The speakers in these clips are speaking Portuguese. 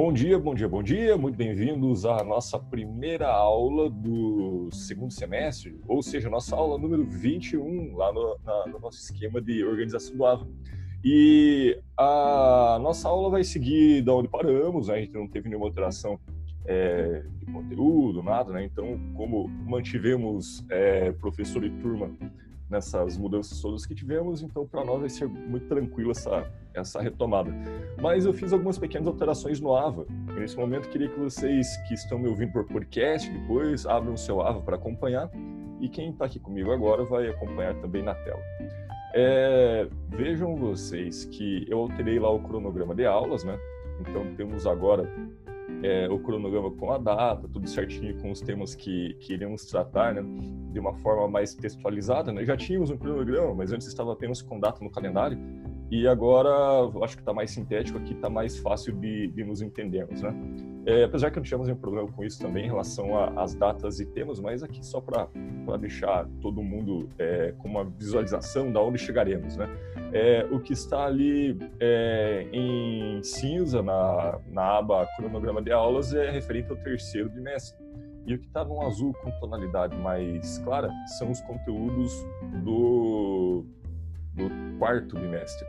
Bom dia, bom dia, bom dia. Muito bem-vindos à nossa primeira aula do segundo semestre, ou seja, nossa aula número 21, lá no, na, no nosso esquema de organização do AVA. E a nossa aula vai seguir da onde paramos, né? a gente não teve nenhuma alteração é, de conteúdo, nada, né? Então, como mantivemos é, professor e turma nessas mudanças todas que tivemos, então para nós vai ser muito tranquilo essa, essa retomada. Mas eu fiz algumas pequenas alterações no AVA. E nesse momento queria que vocês que estão me ouvindo por podcast depois abram o seu AVA para acompanhar e quem está aqui comigo agora vai acompanhar também na tela. É, vejam vocês que eu alterei lá o cronograma de aulas, né? Então temos agora é, o cronograma com a data, tudo certinho com os temas que, que iremos tratar, né, de uma forma mais textualizada. Né? Já tínhamos um cronograma, mas antes estava apenas com data no calendário. E agora, acho que está mais sintético aqui, está mais fácil de, de nos entendermos, né? É, apesar que não tivemos nenhum problema com isso também em relação às datas e temas, mas aqui só para deixar todo mundo é, com uma visualização da onde chegaremos, né? É, o que está ali é, em cinza na, na aba cronograma de aulas é referente ao terceiro bimestre. E o que está no azul com tonalidade mais clara são os conteúdos do, do quarto bimestre.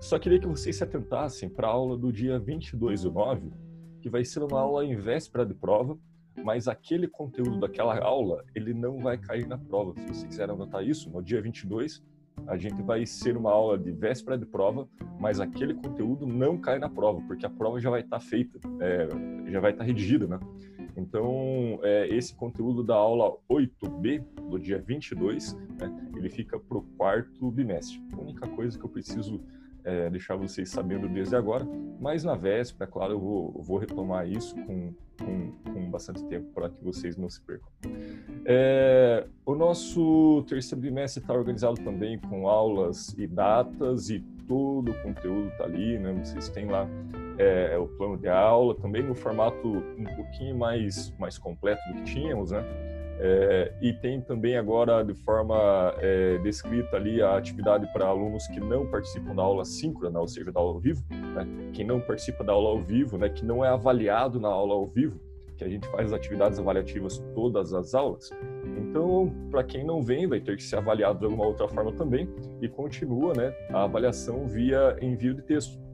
Só queria que vocês se atentassem para a aula do dia 22 do 9, que vai ser uma aula em véspera de prova, mas aquele conteúdo daquela aula, ele não vai cair na prova. Se você quiser anotar isso, no dia 22, a gente vai ser uma aula de véspera de prova, mas aquele conteúdo não cai na prova, porque a prova já vai estar tá feita, é, já vai estar tá redigida, né? Então, é, esse conteúdo da aula 8B, do dia 22, né, ele fica para o quarto bimestre. A única coisa que eu preciso é, deixar vocês sabendo desde agora, mas na véspera, claro, eu vou, vou retomar isso com, com, com, bastante tempo para que vocês não se percam. É, o nosso terceiro bimestre está organizado também com aulas e datas e todo o conteúdo está ali, né? Vocês têm lá é, o plano de aula, também no formato um pouquinho mais, mais completo do que tínhamos, né? É, e tem também agora de forma é, descrita ali a atividade para alunos que não participam da aula síncrona, ou seja, da aula ao vivo, né? quem não participa da aula ao vivo, né? que não é avaliado na aula ao vivo, que a gente faz as atividades avaliativas todas as aulas. Então, para quem não vem, vai ter que ser avaliado de alguma outra forma também e continua né, a avaliação via envio de texto.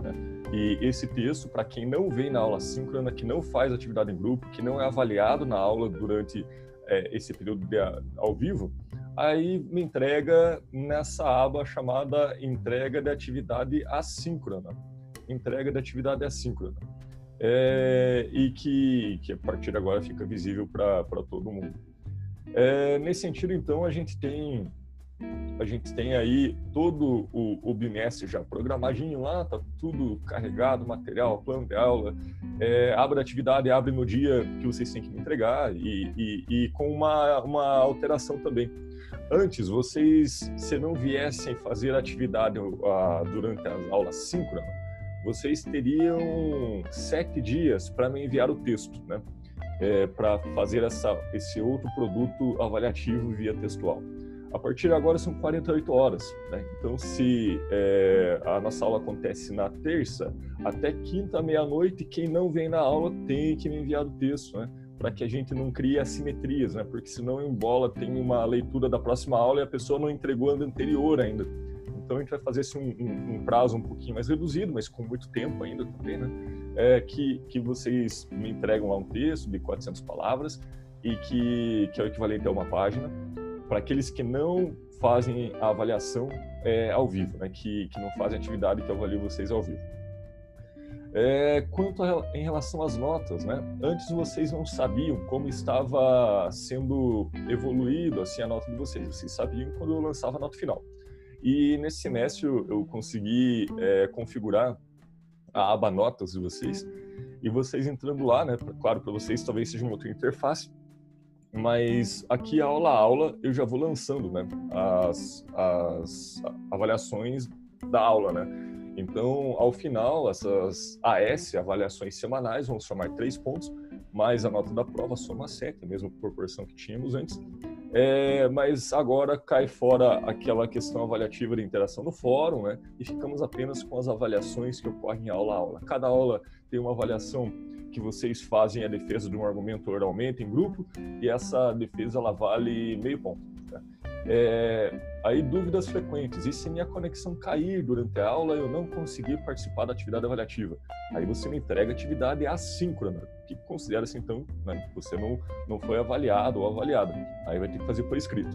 Né? E esse texto, para quem não vem na aula síncrona, que não faz atividade em grupo, que não é avaliado na aula durante é, esse período de, ao vivo, aí me entrega nessa aba chamada entrega de atividade assíncrona. Entrega de atividade assíncrona. É, e que, que a partir de agora fica visível para todo mundo. É, nesse sentido, então, a gente tem a gente tem aí todo o, o bimestre já programadinho lá, tá tudo carregado, material, plano de aula, é, abre a atividade, abre no dia que vocês têm que me entregar e, e, e com uma, uma alteração também. Antes, vocês, se não viessem fazer atividade uh, durante as aulas síncronas, vocês teriam sete dias para me enviar o texto, né? É, para fazer essa, esse outro produto avaliativo via textual. A partir de agora são 48 horas. Né? Então, se é, a nossa aula acontece na terça, até quinta, meia-noite, quem não vem na aula tem que me enviar o texto, né? para que a gente não crie assimetrias, né? porque senão embola, tem uma leitura da próxima aula e a pessoa não entregou a anterior ainda. Então, a gente vai fazer esse um, um, um, prazo um pouquinho mais reduzido, mas com muito tempo ainda também, né? É, que, que vocês me entregam lá um texto de 400 palavras e que, que é o equivalente a uma página para aqueles que não fazem a avaliação é, ao vivo, né? que, que não fazem atividade que eu avalio vocês ao vivo. É, quanto a, em relação às notas, né? Antes vocês não sabiam como estava sendo evoluído assim a nota de vocês. Vocês sabiam quando eu lançava a nota final. E nesse semestre eu, eu consegui é, configurar a aba notas de vocês. E vocês entrando lá, né? Claro, para vocês talvez seja uma outra interface, mas aqui aula a aula eu já vou lançando né, as, as avaliações da aula, né? Então, ao final, essas AS, avaliações semanais, vão somar três pontos, mais a nota da prova soma sete, a mesma proporção que tínhamos antes. É, mas agora cai fora aquela questão avaliativa de interação no fórum, né? E ficamos apenas com as avaliações que ocorrem aula a aula. Cada aula tem uma avaliação que vocês fazem a defesa de um argumento oralmente em grupo e essa defesa ela vale meio ponto. Tá? É, aí dúvidas frequentes. E se minha conexão cair durante a aula, eu não conseguir participar da atividade avaliativa? Aí você me entrega atividade assíncrona, que considera-se então né, que você não, não foi avaliado ou avaliada. Aí vai ter que fazer por escrito.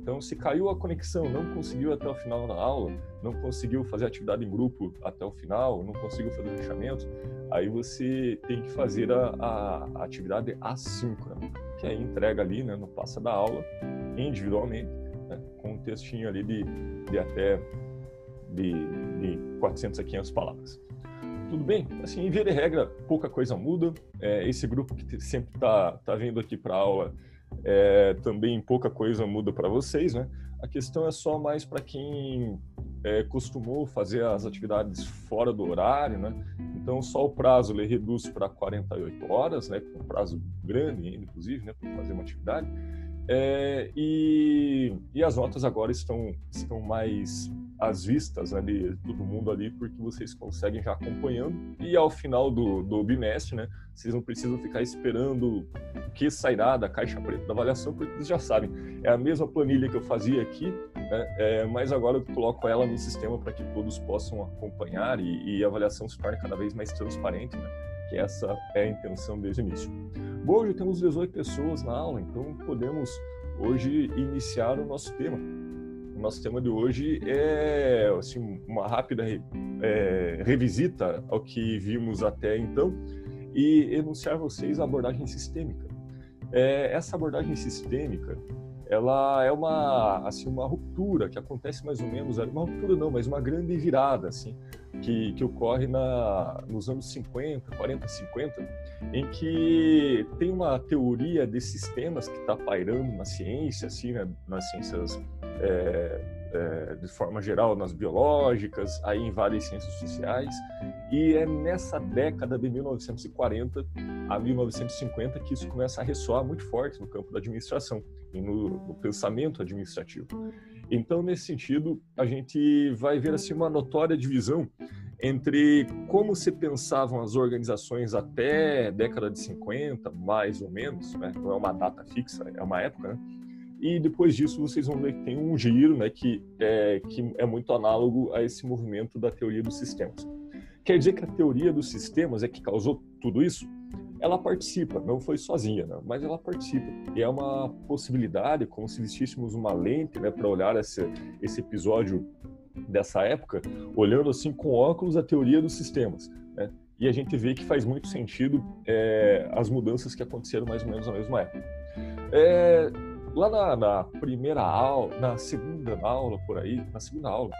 Então, se caiu a conexão, não conseguiu até o final da aula, não conseguiu fazer atividade em grupo até o final, não conseguiu fazer o fechamento, aí você tem que fazer a, a, atividade assíncrona, que é entrega ali, né, no passa da aula, individualmente, né, com um textinho ali de, de até de, de 400 a 500 palavras. Tudo bem? Assim, em via de regra, pouca coisa muda. É, esse grupo que sempre está tá vindo aqui para aula, é, também pouca coisa muda para vocês, né? A questão é só mais para quem é, costumou fazer as atividades fora do horário, né? Então, só o prazo ele reduz para 48 horas, né? Um prazo grande, inclusive, né? Para fazer uma atividade. É, e, e as notas agora estão, estão mais às vistas de todo mundo ali, porque vocês conseguem já acompanhando. E ao final do, do bimestre, né, vocês não precisam ficar esperando o que sairá da caixa preta da avaliação, porque vocês já sabem. É a mesma planilha que eu fazia aqui, né, é, mas agora eu coloco ela no sistema para que todos possam acompanhar e, e, a avaliação se torne cada vez mais transparente, né, que essa é a intenção desde o início. Hoje temos 18 pessoas na aula, então podemos hoje iniciar o nosso tema o nosso tema de hoje é assim, uma rápida é, revisita ao que vimos até então e enunciar a vocês a abordagem sistêmica. É, essa abordagem sistêmica ela é uma assim uma ruptura que acontece mais ou menos uma ruptura não mas uma grande virada assim que, que ocorre na, nos anos 50 40 50 em que tem uma teoria de sistemas que está pairando na ciência assim né, nas ciências é, é, de forma geral nas biológicas, aí em várias ciências sociais, e é nessa década de 1940 a 1950 que isso começa a ressoar muito forte no campo da administração e no, no pensamento administrativo. Então, nesse sentido, a gente vai ver assim uma notória divisão entre como se pensavam as organizações até década de 50, mais ou menos, né? não é uma data fixa, é uma época, né? E depois disso vocês vão ver que tem um giro, né, que é, que é muito análogo a esse movimento da teoria dos sistemas. Quer dizer que a teoria dos sistemas é que causou tudo isso? Ela participa, não foi sozinha, né, mas ela participa. E é uma possibilidade, como se vestíssemos uma lente né, para olhar esse, esse episódio dessa época, olhando assim com óculos a teoria dos sistemas. Né? E a gente vê que faz muito sentido é, as mudanças que aconteceram mais ou menos na mesma época. É, Lá na, na, primeira aula, na segunda aula por aí, na segunda aula,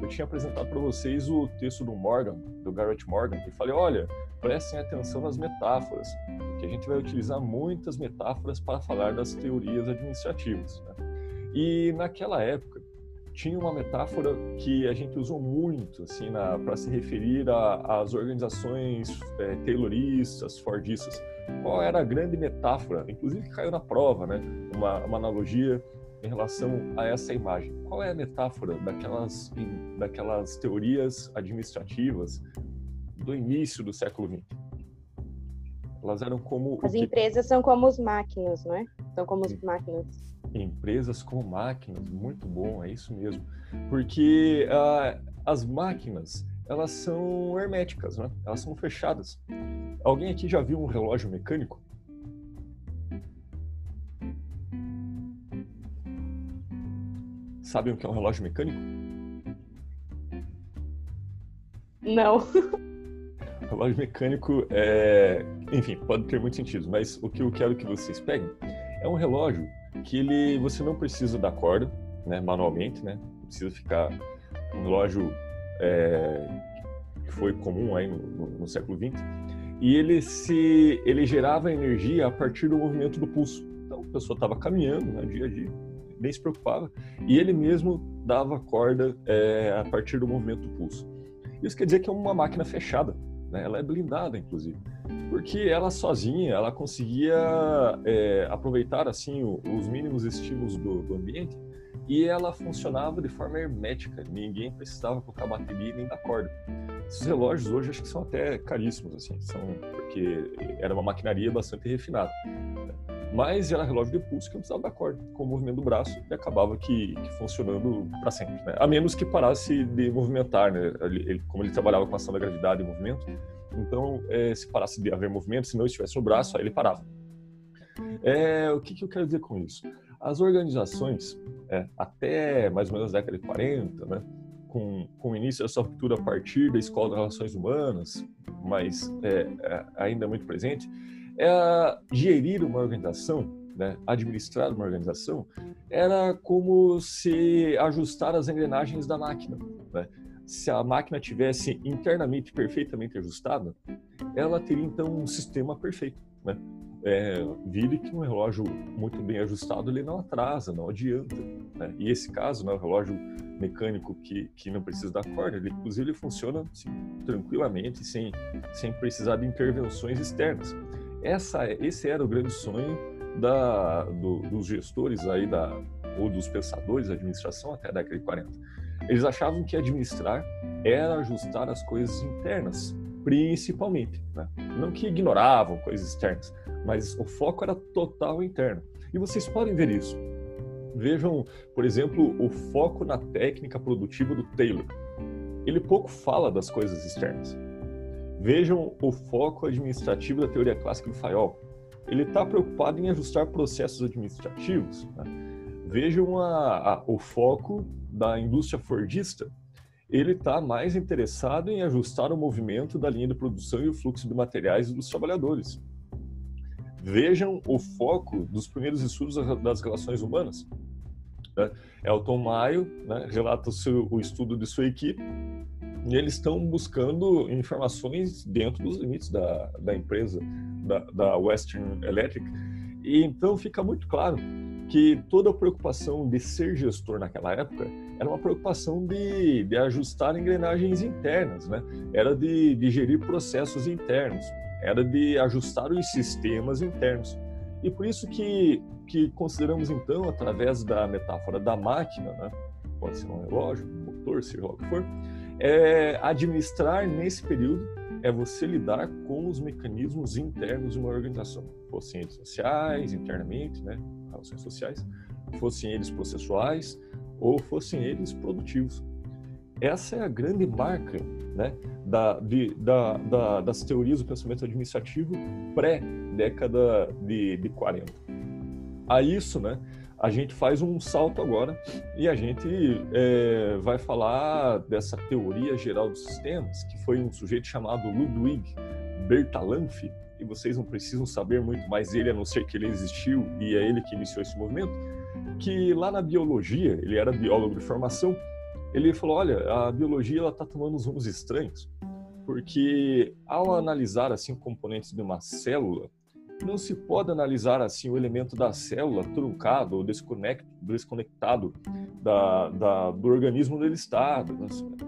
eu tinha apresentado para vocês o texto do Morgan, do Garrett Morgan, e falei: olha, prestem atenção nas metáforas, que a gente vai utilizar muitas metáforas para falar das teorias administrativas. Né? E naquela época tinha uma metáfora que a gente usou muito assim para se referir às organizações é, tayloristas, fordistas qual era a grande metáfora, inclusive caiu na prova, né? Uma, uma analogia em relação a essa imagem. Qual é a metáfora daquelas, daquelas teorias administrativas do início do século XX? Elas eram como. As empresas são como as máquinas, não é? São como as máquinas. Empresas como máquinas, muito bom, é isso mesmo. Porque uh, as máquinas, elas são herméticas, né? Elas são fechadas. Alguém aqui já viu um relógio mecânico? Sabem o que é um relógio mecânico? Não. O relógio mecânico é, enfim, pode ter muito sentido, mas o que eu quero que vocês peguem é um relógio que ele você não precisa da corda, né, manualmente, né? Precisa ficar um relógio é, que foi comum aí no, no, no século XX e ele se ele gerava energia a partir do movimento do pulso. Então a pessoa estava caminhando, né, dia a dia, nem se preocupava, e ele mesmo dava corda é, a partir do movimento do pulso. Isso quer dizer que é uma máquina fechada, né? ela é blindada, inclusive. Porque ela sozinha, ela conseguia é, aproveitar assim os mínimos estímulos do, do, ambiente e ela funcionava de forma hermética. Ninguém precisava colocar bateria nem dar corda. Esses relógios hoje acho que são até caríssimos assim, são porque era uma maquinaria bastante refinada. Mas era relógio de pulso que não precisava dar corda, com o movimento do braço e acabava que, que funcionando para sempre, né? A menos que parasse de movimentar, né? Ele, ele, como ele trabalhava com a ação da gravidade e movimento, então é, se parasse de haver movimento, se não estivesse no braço, aí ele parava. É, o que, que eu quero dizer com isso? As organizações, é, até mais ou menos a década de 40, né? Com, com o início dessa ruptura a partir da Escola das Relações Humanas, mas é, é ainda muito presente, é gerir uma organização, né, administrar uma organização, era como se ajustar as engrenagens da máquina. Né? Se a máquina tivesse internamente perfeitamente ajustada, ela teria então um sistema perfeito. Né? É, vire que um relógio muito bem ajustado ele não atrasa, não adianta. Né? E esse caso, né, o relógio mecânico que, que não precisa da corda, ele inclusive ele funciona assim, tranquilamente, sem, sem precisar de intervenções externas. Essa, esse era o grande sonho da, do, dos gestores aí da, ou dos pensadores da administração até a década de 40. Eles achavam que administrar era ajustar as coisas internas, principalmente. Né? Não que ignoravam coisas externas, mas o foco era total interno. E vocês podem ver isso. Vejam, por exemplo, o foco na técnica produtiva do Taylor. Ele pouco fala das coisas externas. Vejam o foco administrativo da teoria clássica do Fayol. Ele está preocupado em ajustar processos administrativos. Né? Vejam a, a, o foco da indústria fordista. Ele está mais interessado em ajustar o movimento da linha de produção e o fluxo de materiais dos trabalhadores. Vejam o foco dos primeiros estudos das relações humanas. Né? Elton Maio né, relata o, seu, o estudo de sua equipe e eles estão buscando informações dentro dos limites da, da empresa, da, da Western Electric. E então fica muito claro que toda a preocupação de ser gestor naquela época era uma preocupação de, de ajustar engrenagens internas, né? era de, de gerir processos internos, era de ajustar os sistemas internos. E por isso que, que consideramos então, através da metáfora da máquina, né? pode ser um relógio, um motor, seja lá o que for, é, administrar nesse período é você lidar com os mecanismos internos de uma organização, fossem eles sociais, internamente, né, relações sociais, fossem eles processuais ou fossem eles produtivos. Essa é a grande marca né, da, de, da, da, das teorias do pensamento administrativo pré-década de, de 40. A isso, né, a gente faz um salto agora e a gente é, vai falar dessa teoria geral dos sistemas, que foi um sujeito chamado Ludwig Bertalanffy, e vocês não precisam saber muito mais dele, a não ser que ele existiu e é ele que iniciou esse movimento, que lá na biologia, ele era biólogo de formação, ele falou, olha, a biologia ela está tomando uns rumos estranhos, porque ao analisar assim componentes de uma célula, não se pode analisar assim o elemento da célula truncado ou desconectado da, da, do organismo onde ele está.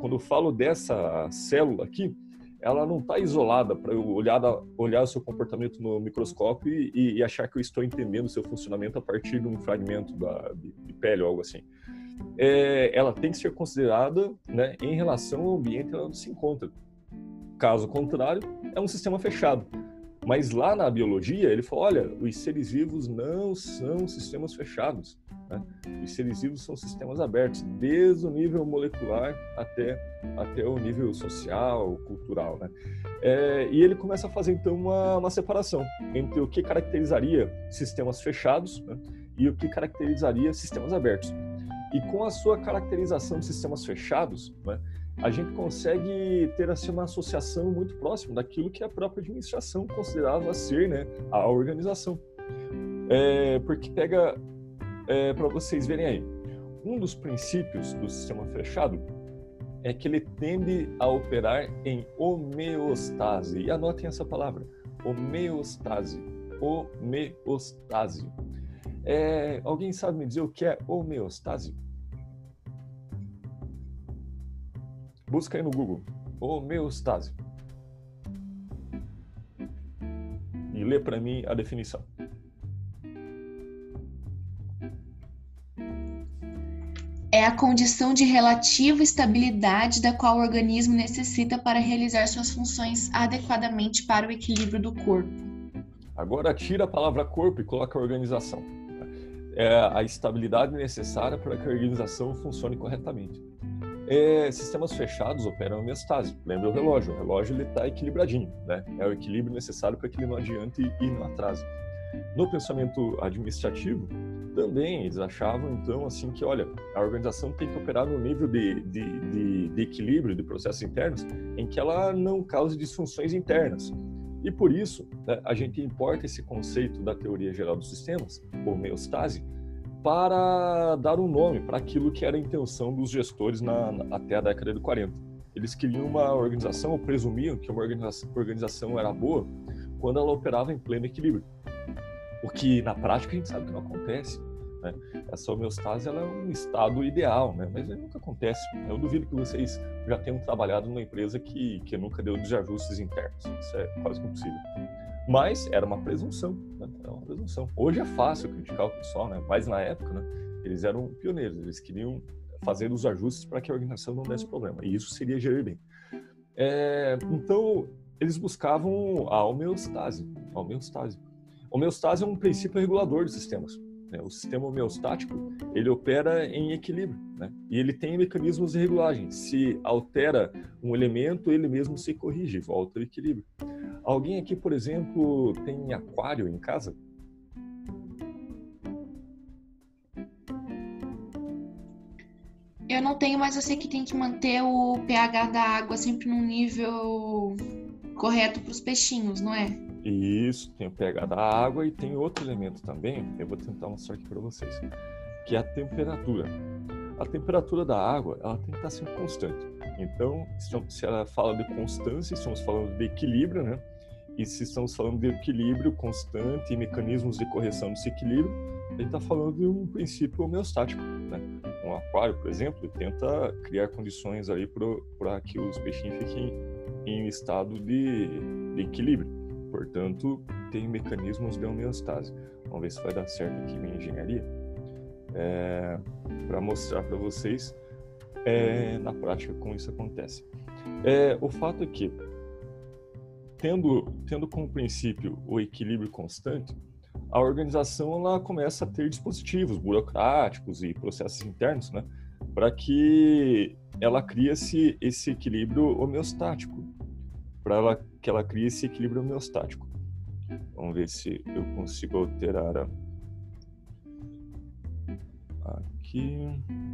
Quando eu falo dessa célula aqui, ela não está isolada para eu olhar, olhar o seu comportamento no microscópio e, e, achar que eu estou entendendo o seu funcionamento a partir de um fragmento da, de, de pele ou algo assim. É, ela tem que ser considerada né, em relação ao ambiente onde se encontra. Caso contrário, é um sistema fechado. Mas lá na biologia, ele falou: olha, os seres vivos não são sistemas fechados. Né? Os seres vivos são sistemas abertos, desde o nível molecular até, até o nível social, cultural. Né? É, e ele começa a fazer, então, uma, uma separação entre o que caracterizaria sistemas fechados né? e o que caracterizaria sistemas abertos. E com a sua caracterização de sistemas fechados, né? A gente consegue ter assim, uma associação muito próxima daquilo que a própria administração considerava ser né, a organização. É, porque pega, é, para vocês verem aí, um dos princípios do sistema fechado é que ele tende a operar em homeostase. E anotem essa palavra, homeostase. Homeostase. É, alguém sabe me dizer o que é homeostase? Busca aí no Google. Homeostase. lê para mim a definição. É a condição de relativa estabilidade da qual o organismo necessita para realizar suas funções adequadamente para o equilíbrio do corpo. Agora tira a palavra corpo e coloca organização. É a estabilidade necessária para que a organização funcione corretamente. É, sistemas fechados operam a homeostase. Lembra o relógio? O relógio está equilibradinho, né? É o equilíbrio necessário para que ele não adiante e não atrase. No pensamento administrativo, também eles achavam então assim que olha a organização tem que operar no nível de, de, de, de equilíbrio de processos internos em que ela não cause disfunções internas e por isso né, a gente importa esse conceito da teoria geral dos sistemas homeostase para dar um nome para aquilo que era a intenção dos gestores na, na, até a década de 40 eles queriam uma organização ou presumiam que uma organização, organização era boa quando ela operava em pleno equilíbrio o que na prática a gente sabe que não acontece. Né? Essa homeostase ela é um estado ideal, né? mas nunca acontece. Eu duvido que vocês já tenham trabalhado numa empresa que, que nunca deu desajustes internos. Isso é quase impossível. Mas era uma presunção, né? era uma presunção. Hoje é fácil criticar o pessoal, né? mas na época né, eles eram pioneiros, eles queriam fazer os ajustes para que a organização não desse problema. E isso seria gerir bem. É, então, eles buscavam a homeostase. A homeostase. Homeostase é um princípio regulador dos sistemas. Né? O sistema homeostático ele opera em equilíbrio, né? e ele tem mecanismos de regulagem. Se altera um elemento, ele mesmo se corrige, volta ao equilíbrio. Alguém aqui, por exemplo, tem aquário em casa? Eu não tenho, mas eu sei que tem que manter o pH da água sempre num nível correto para os peixinhos, não é? Isso, tem o pH da água e tem outro elemento também, eu vou tentar mostrar aqui para vocês, que é a temperatura. A temperatura da água, ela tem que estar sempre constante. Então, se ela fala de constância, estamos falando de equilíbrio, né? E se estamos falando de equilíbrio constante e mecanismos de correção desse equilíbrio, ele está falando de um princípio homeostático, né? Um aquário, por exemplo, tenta criar condições aí para que os peixinhos fiquem em estado de, de equilíbrio. Portanto, tem mecanismos de homeostase. Vamos ver se vai dar certo aqui minha engenharia. É, para mostrar para vocês é, na prática como isso acontece. É, o fato é que, tendo, tendo como princípio o equilíbrio constante, a organização ela começa a ter dispositivos burocráticos e processos internos, né, para que ela crie esse, esse equilíbrio homeostático, para que ela crie esse equilíbrio homeostático. Vamos ver se eu consigo alterar a... aqui.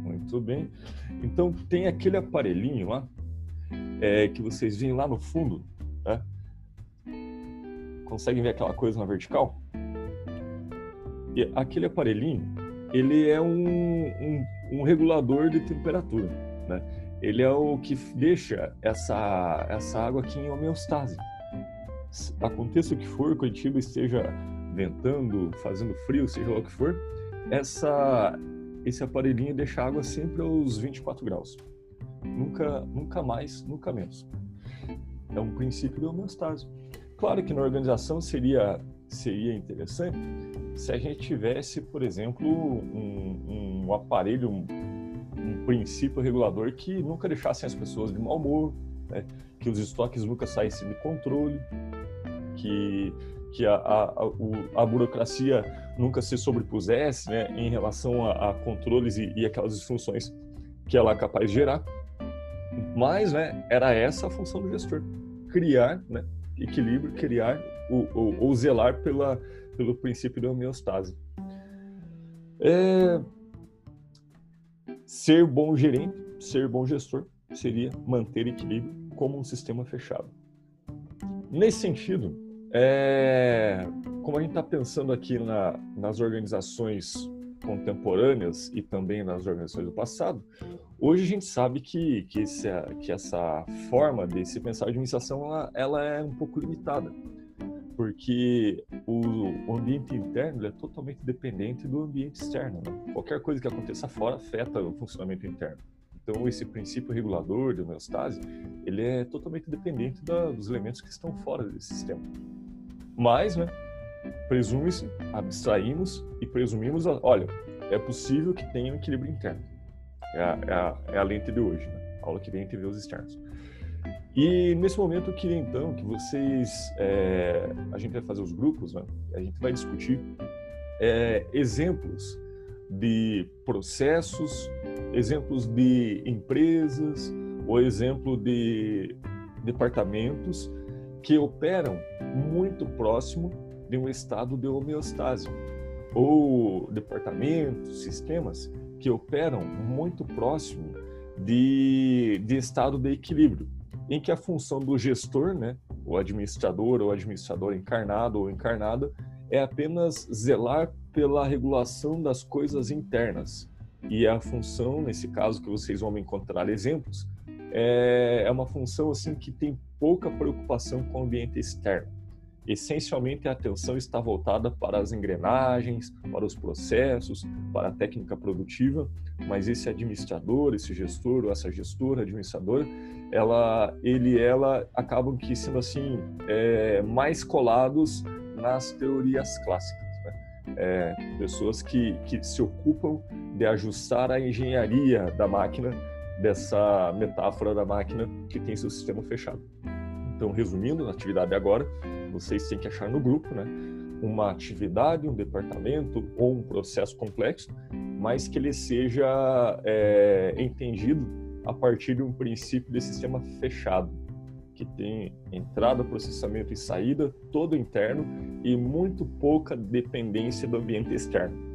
Muito bem. Então tem aquele aparelhinho lá é, que vocês veem lá no fundo, Conseguem ver aquela coisa na vertical? E aquele aparelhinho, ele é um, um, um regulador de temperatura, né? ele é o que deixa essa, essa água aqui em homeostase. Aconteça o que for, Curitiba esteja ventando, fazendo frio, seja lá o que for, essa, esse aparelhinho deixa a água sempre aos 24 graus. Nunca, nunca mais, nunca menos. É um princípio de homeostase. Claro que na organização seria, seria interessante se a gente tivesse, por exemplo, um, um aparelho, um, um princípio regulador que nunca deixassem as pessoas de mau humor, né? que os estoques nunca saíssem de controle, que, que a, a, a, a burocracia nunca se sobrepusesse né? em relação a, a controles e, e, aquelas disfunções que ela é capaz de gerar. Mas né, era essa a função do gestor, criar né, equilíbrio, criar ou, ou, ou zelar pela, pelo princípio da homeostase. É, Ser bom gerente, ser bom gestor, seria manter equilíbrio como um sistema fechado. Nesse sentido, é, como a gente está pensando aqui na, nas organizações contemporâneas e também nas organizações do passado, hoje a gente sabe que, que, esse, que essa forma de se pensar a administração ela, ela é um pouco limitada porque o, ambiente interno é totalmente dependente do ambiente externo. Né? Qualquer coisa que aconteça fora afeta o funcionamento interno. Então, esse princípio regulador de homeostase, ele é totalmente dependente da, dos elementos que estão fora desse sistema. Mas, né, presume-se, abstraímos e presumimos, olha, é possível que tenha um equilíbrio interno. É a, é a, é a lente de hoje, né? A aula que vem tem os externos. E nesse momento eu queria então que vocês, é, a gente vai fazer os grupos, né? A gente vai discutir é, exemplos de processos, exemplos de empresas ou exemplo de departamentos que operam muito próximo de um estado de homeostase, ou departamentos, sistemas que operam muito próximo de, de estado de equilíbrio, em que a função do gestor, né, o administrador ou administrador encarnado ou encarnada, é apenas zelar pela regulação das coisas internas. E a função, nesse caso que vocês vão encontrar exemplos, é, é uma função assim que tem pouca preocupação com o ambiente externo. Essencialmente, a atenção está voltada para as engrenagens, para os processos, para a técnica produtiva, mas esse administrador, esse gestor ou essa gestora, administradora, ela, ele e ela acabam que sendo assim é, mais colados nas teorias clássicas. Né? É, pessoas que, que se ocupam de ajustar a engenharia da máquina dessa metáfora da máquina que tem seu sistema fechado. Então, resumindo, na atividade agora, vocês têm que achar no grupo, né, uma atividade, um departamento ou um processo complexo, mas que ele seja é, entendido a partir de um princípio de sistema fechado, que tem entrada, processamento e saída, todo interno e muito pouca dependência do ambiente externo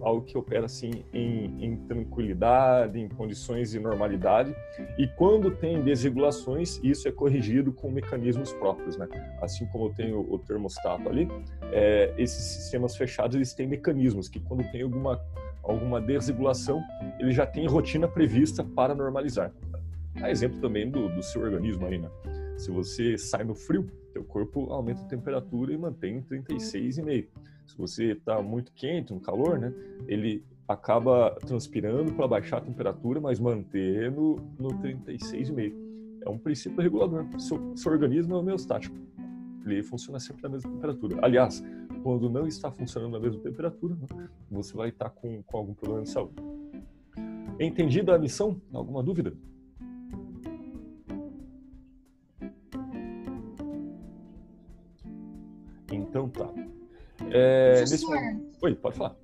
algo que opera assim em, em, tranquilidade, em condições de normalidade. E quando tem desregulações, isso é corrigido com mecanismos próprios, né? Assim como tem o, o termostato ali, é, esses sistemas fechados eles têm mecanismos que quando tem alguma alguma desregulação, ele já tem rotina prevista para normalizar. Há exemplo também do, do seu organismo aí, né? Se você sai no frio, teu corpo aumenta a temperatura e mantém em 36,5 se você está muito quente, um calor, né, ele acaba transpirando para baixar a temperatura, mas manter no, no 36,5. É um princípio regulador. Seu, seu organismo é homeostático. Ele funciona sempre na mesma temperatura. Aliás, quando não está funcionando na mesma temperatura, né, você vai estar com, com algum problema de saúde. Entendida a missão? Alguma dúvida? É. Oi, pode falar.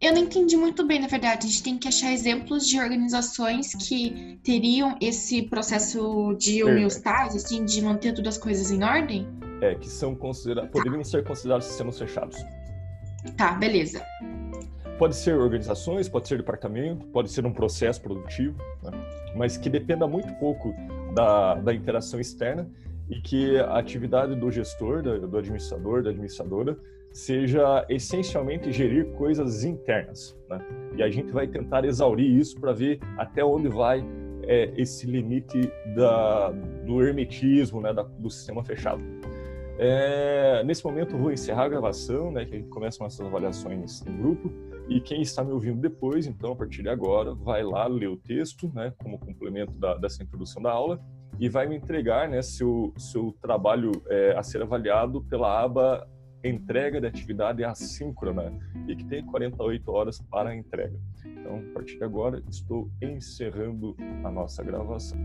Eu não entendi muito bem, na verdade. A gente tem que achar exemplos de organizações que teriam esse processo de homeostase, assim, de manter todas as coisas em ordem? É, que são considerados, poderiam ser considerados sistemas fechados. Tá, beleza. Pode ser organizações, pode ser departamento, pode ser um processo produtivo, né? mas que dependa muito pouco da, da interação externa e que a atividade do gestor, do administrador, da administradora, seja essencialmente gerir coisas internas. Né? E a gente vai tentar exaurir isso para ver até onde vai é, esse limite da, do hermetismo, né, da, do sistema fechado. É, nesse momento vou encerrar a gravação, né, que a gente começa nossas avaliações em grupo, e quem está me ouvindo depois, então, a partir de agora, vai lá ler o texto, né, como complemento da, dessa introdução da aula, e vai me entregar né, seu, seu trabalho é, a ser avaliado pela aba entrega de atividade assíncrona e que tem 48 horas para a entrega. Então, a partir de agora, estou encerrando a nossa gravação.